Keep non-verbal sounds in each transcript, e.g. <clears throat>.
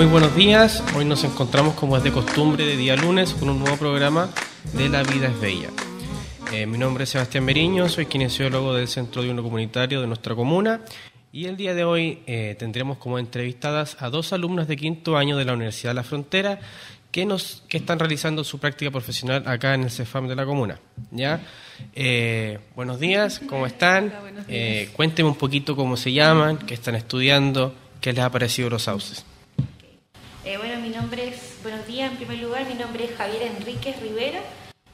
Muy buenos días, hoy nos encontramos como es de costumbre de día lunes con un nuevo programa de La Vida es Bella. Eh, mi nombre es Sebastián Meriño, soy kinesiólogo del Centro de Uno Comunitario de nuestra comuna y el día de hoy eh, tendremos como entrevistadas a dos alumnas de quinto año de la Universidad de la Frontera que, nos, que están realizando su práctica profesional acá en el CEFAM de la comuna. ¿ya? Eh, buenos días, ¿cómo están? cuéntenme un poquito cómo se llaman, qué están estudiando, qué les ha parecido los sauces. Eh, bueno, mi nombre es, buenos días, en primer lugar, mi nombre es Javier Enríquez Rivera,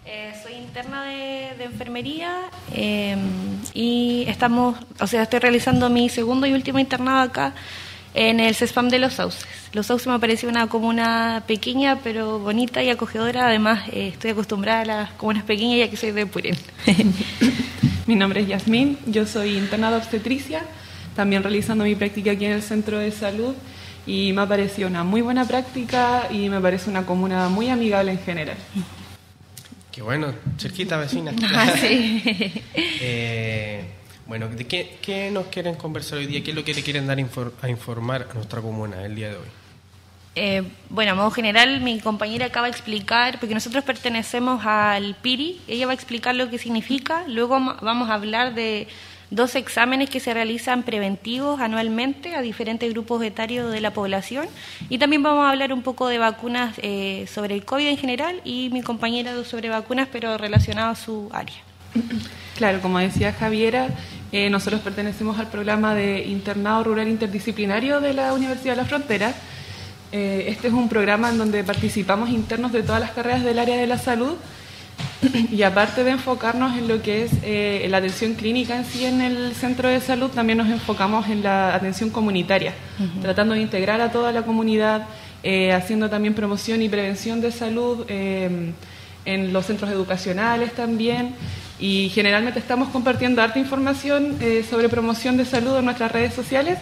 eh, soy interna de, enfermería em, y estamos, o sea, estoy realizando mi segundo y último internado acá en el CESPAM de Los Sauces. Los Sauces me parece una comuna pequeña pero bonita y acogedora, además eh, estoy acostumbrada a las comunas pequeñas ya que soy de Purén. <laughs> mi nombre es Yasmín, yo soy internada obstetricia, también realizando mi práctica aquí en el centro de salud y me ha parecido una muy buena práctica y me parece una comuna muy amigable en general. Qué bueno, cerquita vecina. <laughs> Ah, sí. <laughs> eh, bueno, ¿de qué, qué, nos quieren conversar hoy día? ¿Qué es lo que le quieren dar a informar a nuestra comuna el día de hoy? Eh, bueno, a modo general, mi compañera acaba de explicar, porque nosotros pertenecemos al PIRI, ella va a explicar lo que significa, luego vamos a hablar de dos exámenes que se realizan preventivos anualmente a diferentes grupos etarios de la población y también vamos a hablar un poco de vacunas eh, sobre el COVID en general y mi compañera sobre vacunas pero relacionado a su área. Claro, como decía Javiera, eh, nosotros pertenecemos al programa de internado rural interdisciplinario de la Universidad de la Frontera. Eh, este es un programa en donde participamos internos de todas las carreras del área de la salud <clears throat> y aparte de enfocarnos en lo que es eh, la atención clínica en sí en el centro de salud, también nos enfocamos en la atención comunitaria, tratando de integrar a toda la comunidad, eh, haciendo también promoción y prevención de salud eh, en los centros educacionales también. Y generalmente estamos compartiendo harta información sobre promoción de salud en nuestras redes sociales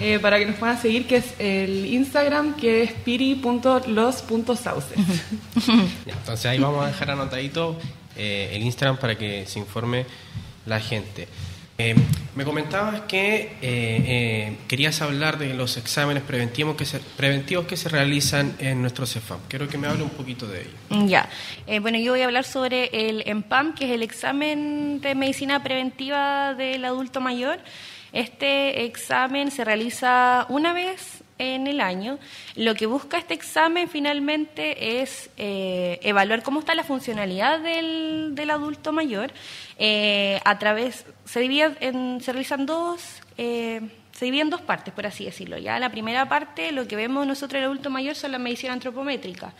eh, para que nos puedan seguir, que es el Instagram, que es piri.los.sauces. <laughs> Entonces ahí vamos a dejar anotadito eh, el Instagram para que se informe la gente. Eh, me comentabas que querías hablar de los exámenes preventivos que, se, preventivos que se realizan en nuestro CEFAM. Quiero que me hable un poquito de ello. Ya. bueno, yo voy a hablar sobre el EMPAM, que es el examen de medicina preventiva del adulto mayor. Este examen se realiza una vez en el año. Lo que busca este examen finalmente es eh, evaluar cómo está la funcionalidad del, adulto mayor. Eh, a través, se divide en, se realizan dos. Eh, se divide dos partes, por así decirlo. Ya la primera parte, lo que vemos nosotros en el adulto mayor son la medición antropométrica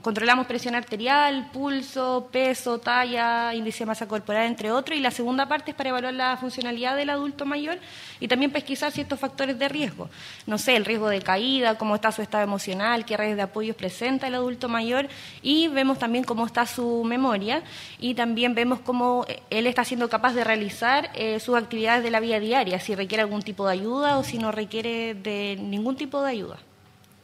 controlamos presión arterial, pulso, peso, talla, índice de masa corporal, entre otros, y la segunda parte es para evaluar la funcionalidad del adulto mayor y también pesquisar ciertos factores de riesgo. No sé, el riesgo de caída, cómo está su estado emocional, qué redes de apoyo presenta el adulto mayor y vemos también cómo está su memoria y también vemos cómo él está siendo capaz de realizar eh, sus actividades de la vida diaria, si requiere algún tipo de ayuda o si no requiere de ningún tipo de ayuda.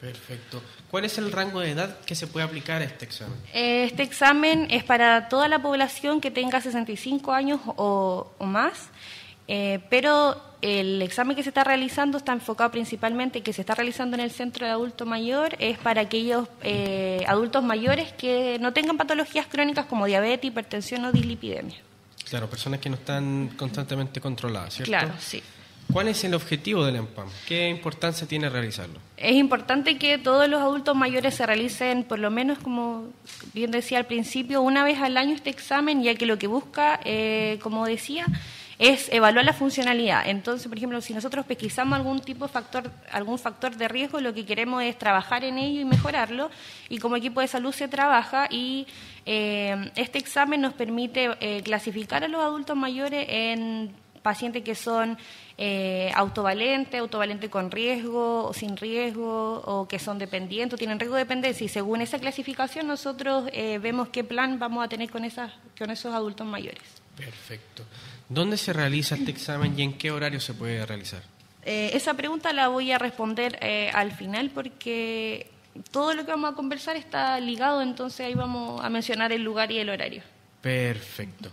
Perfecto. ¿Cuál es el rango de edad que se puede aplicar a este examen? Este examen es para toda la población que tenga 65 años o, más, eh, pero el examen que se está realizando está enfocado principalmente, que se está realizando en el centro de adulto mayor, es para aquellos eh, adultos mayores que no tengan patologías crónicas como diabetes, hipertensión o dislipidemia. Claro, personas que no están constantemente controladas, ¿cierto? Claro, sí. ¿Cuál es el objetivo del EMPAM? ¿Qué importancia tiene realizarlo? Es importante que todos los adultos mayores se realicen, por lo menos, como bien decía al principio, una vez al año este examen, ya que lo que busca, eh, como decía, es evaluar la funcionalidad. Entonces, por ejemplo, si nosotros pesquisamos algún tipo de factor, algún factor de riesgo, lo que queremos es trabajar en ello y mejorarlo. Y como equipo de salud se trabaja y eh, este examen nos permite eh, clasificar a los adultos mayores en pacientes que son eh, autovalentes, autovalente con riesgo o sin riesgo, o que son dependientes o tienen riesgo de dependencia. Y según esa clasificación nosotros eh, vemos qué plan vamos a tener con, esas, con esos adultos mayores. Perfecto. ¿Dónde se realiza este examen y en qué horario se puede realizar? Eh, esa pregunta la voy a responder al final porque todo lo que vamos a conversar está ligado, entonces ahí vamos a mencionar el lugar y el horario. Perfecto.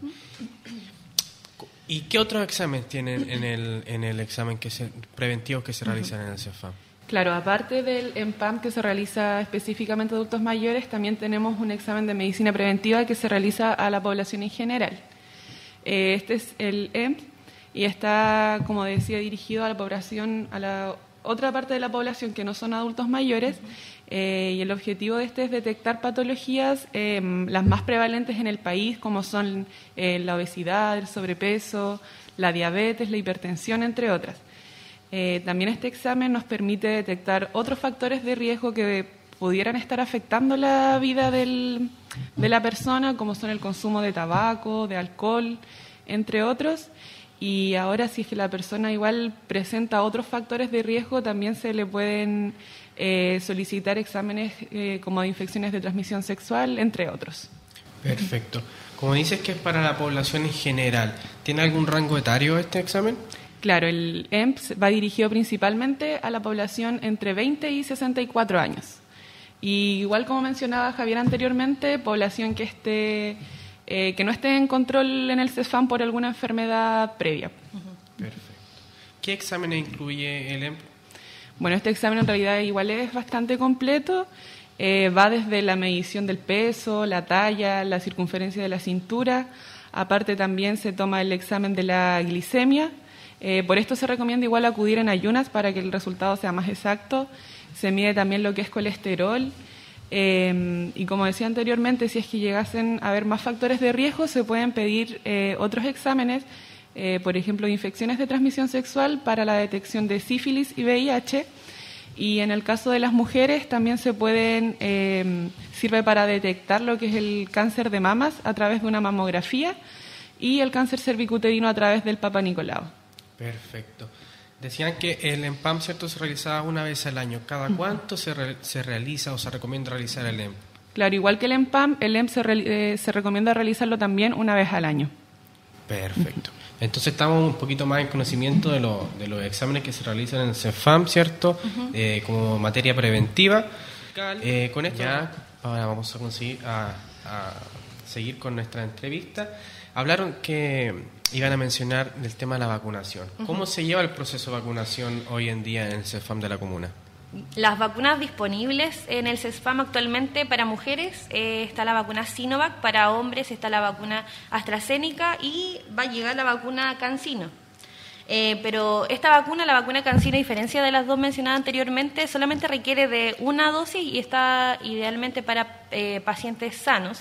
¿Y qué otros exámenes tienen en el, en el examen que se, preventivo que se realizan en el CEFAM? Claro, aparte del EMPAM que se realiza específicamente a adultos mayores, también tenemos un examen de medicina preventiva que se realiza a la población en general. Eh, este es el EMP y está, como decía, dirigido a la población, a la otra parte de la población que no son adultos mayores, eh, y el objetivo de este es detectar patologías, em, las más prevalentes en el país, como son eh, la obesidad, el sobrepeso, la diabetes, la hipertensión, entre otras. Eh, también este examen nos permite detectar otros factores de riesgo que pudieran estar afectando la vida de la persona, como son el consumo de tabaco, de alcohol, entre otros. Y ahora si es que la persona igual presenta otros factores de riesgo, también se le pueden eh, solicitar exámenes eh, como de infecciones de transmisión sexual, entre otros. Perfecto. Como dices que es para la población en general, ¿tiene algún rango etario este examen? Claro, el EMPS va dirigido principalmente a la población entre 20 y 64 años. Y igual como mencionaba Javier anteriormente, población que esté eh, que no esté en control en el CESFAM por alguna enfermedad previa. Perfecto. ¿Qué exámenes incluye el EMPS? Bueno, este examen en realidad igual es bastante completo. Eh, va desde la medición del peso, la talla, la circunferencia de la cintura. Aparte también se toma el examen de la glicemia, eh, por esto se recomienda igual acudir en ayunas para que el resultado sea más exacto. Se mide también lo que es colesterol. Eh, y como decía anteriormente, si es que llegasen a haber más factores de riesgo, se pueden pedir eh, otros exámenes, por ejemplo, infecciones de transmisión sexual para la detección de sífilis y VIH. Y en el caso de las mujeres también se pueden, sirve para detectar lo que es el cáncer de mamas a través de una mamografía y el cáncer cervicuterino a través del Papa Nicolau. Perfecto. Decían que el EMPAM, ¿cierto?, se realizaba una vez al año. ¿Cada cuánto se, se realiza o se recomienda realizar el EMP? Claro, igual que el EMPAM, el EMP se, eh, se recomienda realizarlo también una vez al año. Perfecto. Entonces estamos un poquito más en conocimiento de, de los exámenes que se realizan en el CEFAM, ¿cierto? Eh, como materia preventiva. Eh, con esto ya ahora vamos a conseguir a, a seguir con nuestra entrevista. Hablaron que iban a mencionar el tema de la vacunación. ¿Cómo se lleva el proceso de vacunación hoy en día en el CESFAM de la comuna? Las vacunas disponibles en el CESFAM actualmente para mujeres eh, está la vacuna Sinovac, para hombres está la vacuna AstraZeneca y va a llegar la vacuna CanSino. Eh, pero esta vacuna, la vacuna CanSino, a diferencia de las dos mencionadas anteriormente, solamente requiere de una dosis y está idealmente para eh, pacientes sanos.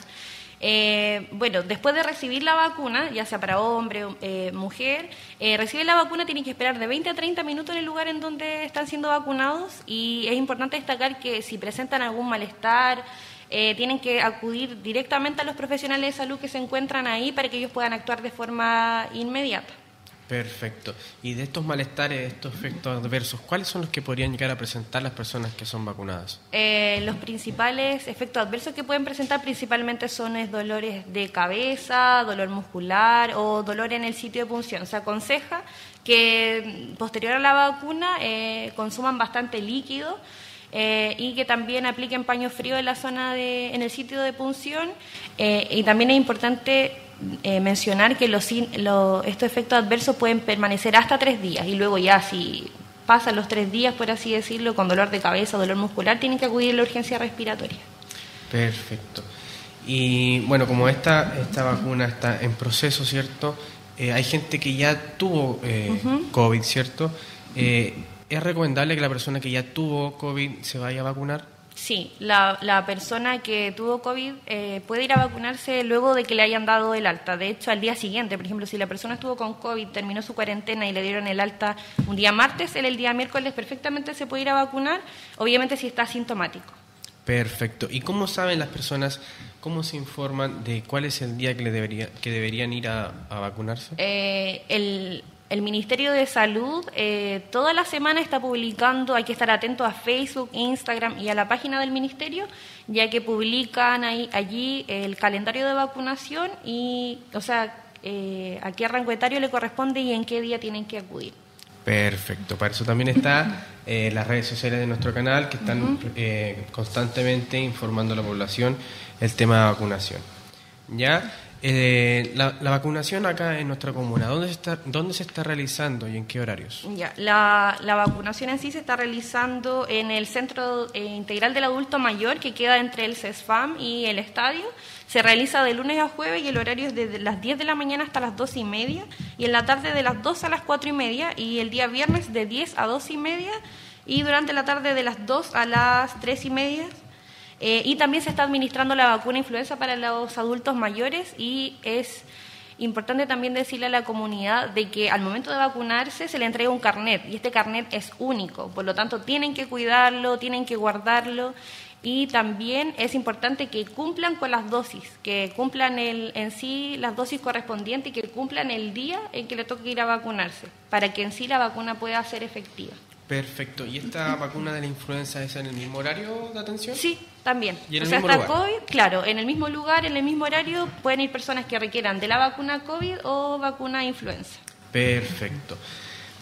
Eh, bueno, después de recibir la vacuna, ya sea para hombre o eh, mujer, eh, recibe la vacuna, tiene que esperar de 20 a 30 minutos en el lugar en donde están siendo vacunados y es importante destacar que si presentan algún malestar, tienen que acudir directamente a los profesionales de salud que se encuentran ahí para que ellos puedan actuar de forma inmediata. Perfecto. Y de estos malestares, estos efectos adversos, ¿cuáles son los que podrían llegar a presentar las personas que son vacunadas? Eh, los principales efectos adversos que pueden presentar principalmente son dolores de cabeza, dolor muscular o dolor en el sitio de punción. Se aconseja que mm, posterior a la vacuna eh, consuman bastante líquido. Eh, y que también apliquen paño frío en la zona de, en el sitio de punción. y también es importante eh, mencionar que los, estos efectos adversos pueden permanecer hasta tres días y luego ya si pasan los tres días, por así decirlo, con dolor de cabeza, dolor muscular, tienen que acudir a la urgencia respiratoria. Perfecto. Y bueno, como esta, esta vacuna está en proceso, ¿cierto? Eh, hay gente que ya tuvo eh, COVID, ¿cierto? ¿Es recomendable que la persona que ya tuvo COVID se vaya a vacunar? Sí, la, la, persona que tuvo COVID eh, puede ir a vacunarse luego de que le hayan dado el alta. De hecho, al día siguiente, por ejemplo, si la persona estuvo con COVID, terminó su cuarentena y le dieron el alta un día martes, él el día miércoles perfectamente se puede ir a vacunar, obviamente si está asintomático. Perfecto. ¿Y cómo saben las personas, cómo se informan de cuál es el día que, le debería, que deberían ir a, a vacunarse? Eh, el, el Ministerio de Salud eh, toda la semana está publicando, hay que estar atento a Facebook, Instagram y a la página del Ministerio, ya que publican ahí, allí el calendario de vacunación y, o sea, eh, a qué rango etario le corresponde y en qué día tienen que acudir. Perfecto, para eso también está eh, las redes sociales de nuestro canal que están constantemente informando a la población el tema de vacunación. ¿Ya? Eh, la, vacunación acá en nuestra comuna, ¿dónde se está, dónde realizando y en qué horarios? Ya, la, vacunación en sí se está realizando en el Centro eh, Integral del Adulto Mayor, que queda entre el CESFAM y el estadio. Se realiza de lunes a jueves y el horario es desde las 10 de la mañana hasta las 2 y media, y en la tarde de las 2 a las 4 y media, y el día viernes de 10 a 2 y media, y durante la tarde de las 2 a las 3 y media eh, y también se está administrando la vacuna influenza para los adultos mayores y es importante también decirle a la comunidad de que al momento de vacunarse se le entrega un carnet y este carnet es único, por lo tanto tienen que cuidarlo, tienen que guardarlo y también es importante que cumplan con las dosis, que cumplan el, en sí las dosis correspondientes y que cumplan el día en que le toque ir a vacunarse, para que en sí la vacuna pueda ser efectiva. Perfecto. ¿Y esta vacuna de la influenza es en el mismo horario de atención? Sí, también. ¿Y en el o sea, mismo lugar? COVID, claro, en el mismo lugar, en el mismo horario, pueden ir personas que requieran de la vacuna COVID o vacuna influenza. Perfecto.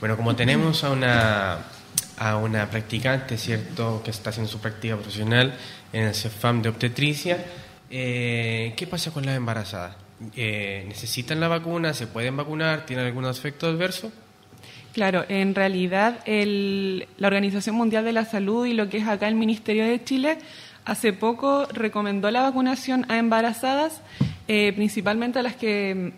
Bueno, como tenemos a una, a una practicante, ¿cierto?, que está haciendo su práctica profesional en el CEFAM de obstetricia, eh, ¿qué pasa con las embarazadas? Eh, ¿Necesitan la vacuna? ¿Se pueden vacunar? ¿Tienen algún efecto adverso? Claro, en realidad la Organización Mundial de la Salud y lo que es acá el Ministerio de Chile hace poco recomendó la vacunación a embarazadas, eh, principalmente a las que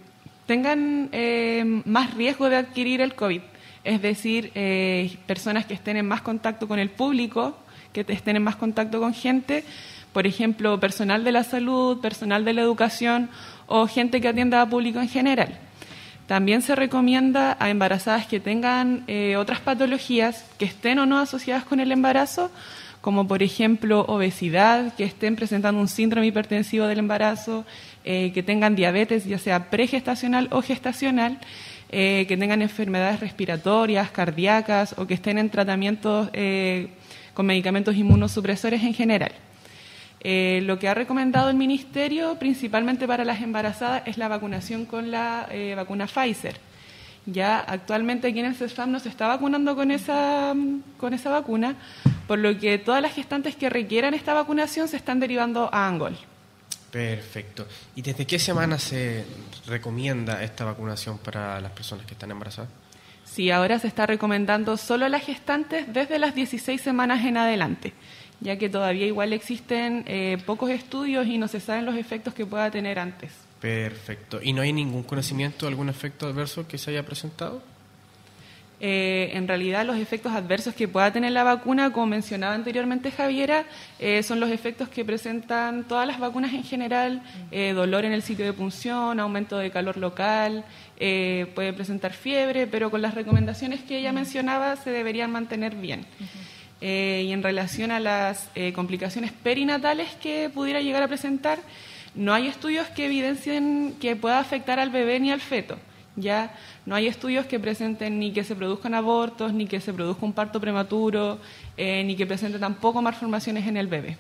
tengan eh, más riesgo de adquirir el COVID, es decir, eh, personas que estén en más contacto con el público, que estén en más contacto con gente, por ejemplo, personal de la salud, personal de la educación o gente que atienda a público en general. También se recomienda a embarazadas que tengan eh, otras patologías que estén o no asociadas con el embarazo, como por ejemplo obesidad, que estén presentando un síndrome hipertensivo del embarazo, eh, que tengan diabetes, ya sea pregestacional o gestacional, eh, que tengan enfermedades respiratorias, cardíacas o que estén en tratamientos con medicamentos inmunosupresores en general. Eh, lo que ha recomendado el Ministerio, principalmente para las embarazadas, es la vacunación con la eh, vacuna Pfizer. Ya actualmente aquí en el CESFAM no se está vacunando con esa, con esa vacuna, por lo que todas las gestantes que requieran esta vacunación se están derivando a Angol. Perfecto. ¿Y desde qué semana se recomienda esta vacunación para las personas que están embarazadas? Sí, ahora se está recomendando solo a las gestantes desde las 16 semanas en adelante ya que todavía igual existen eh, pocos estudios y no se saben los efectos que pueda tener antes. Perfecto. ¿Y no hay ningún conocimiento de algún efecto adverso que se haya presentado? Eh, en realidad los efectos adversos que pueda tener la vacuna, como mencionaba anteriormente Javiera, eh, son los efectos que presentan todas las vacunas en general, dolor en el sitio de punción, aumento de calor local, puede presentar fiebre, pero con las recomendaciones que ella mencionaba se deberían mantener bien. Eh, y en relación a las eh, complicaciones perinatales que pudiera llegar a presentar, no hay estudios que evidencien que pueda afectar al bebé ni al feto. Ya no hay estudios que presenten ni que se produzcan abortos, ni que se produzca un parto prematuro, eh, ni que presente tampoco malformaciones en el bebé.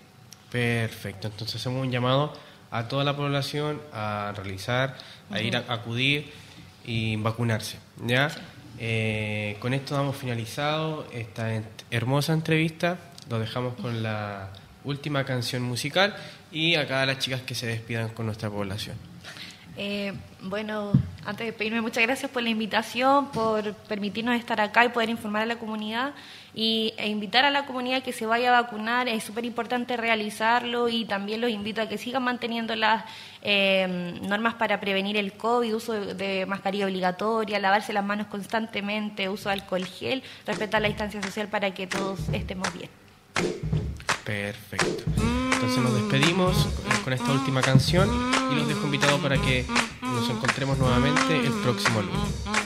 Perfecto, entonces hacemos un llamado a toda la población a realizar, a ir a acudir y vacunarse. ¿ya? Eh, con esto damos finalizado esta hermosa entrevista. Lo dejamos con la última canción musical y acá las chicas que se despidan con nuestra población. Eh, bueno, antes de pedirme, muchas gracias por la invitación, por permitirnos estar acá y poder informar a la comunidad y, e invitar a la comunidad que se vaya a vacunar. Es súper importante realizarlo y también los invito a que sigan manteniendo las eh, normas para prevenir el COVID, uso de, mascarilla obligatoria, lavarse las manos constantemente, uso de alcohol gel, respetar la distancia social para que todos estemos bien. Perfecto. Entonces nos despedimos con esta última canción y los dejo invitados para que nos encontremos nuevamente el próximo lunes.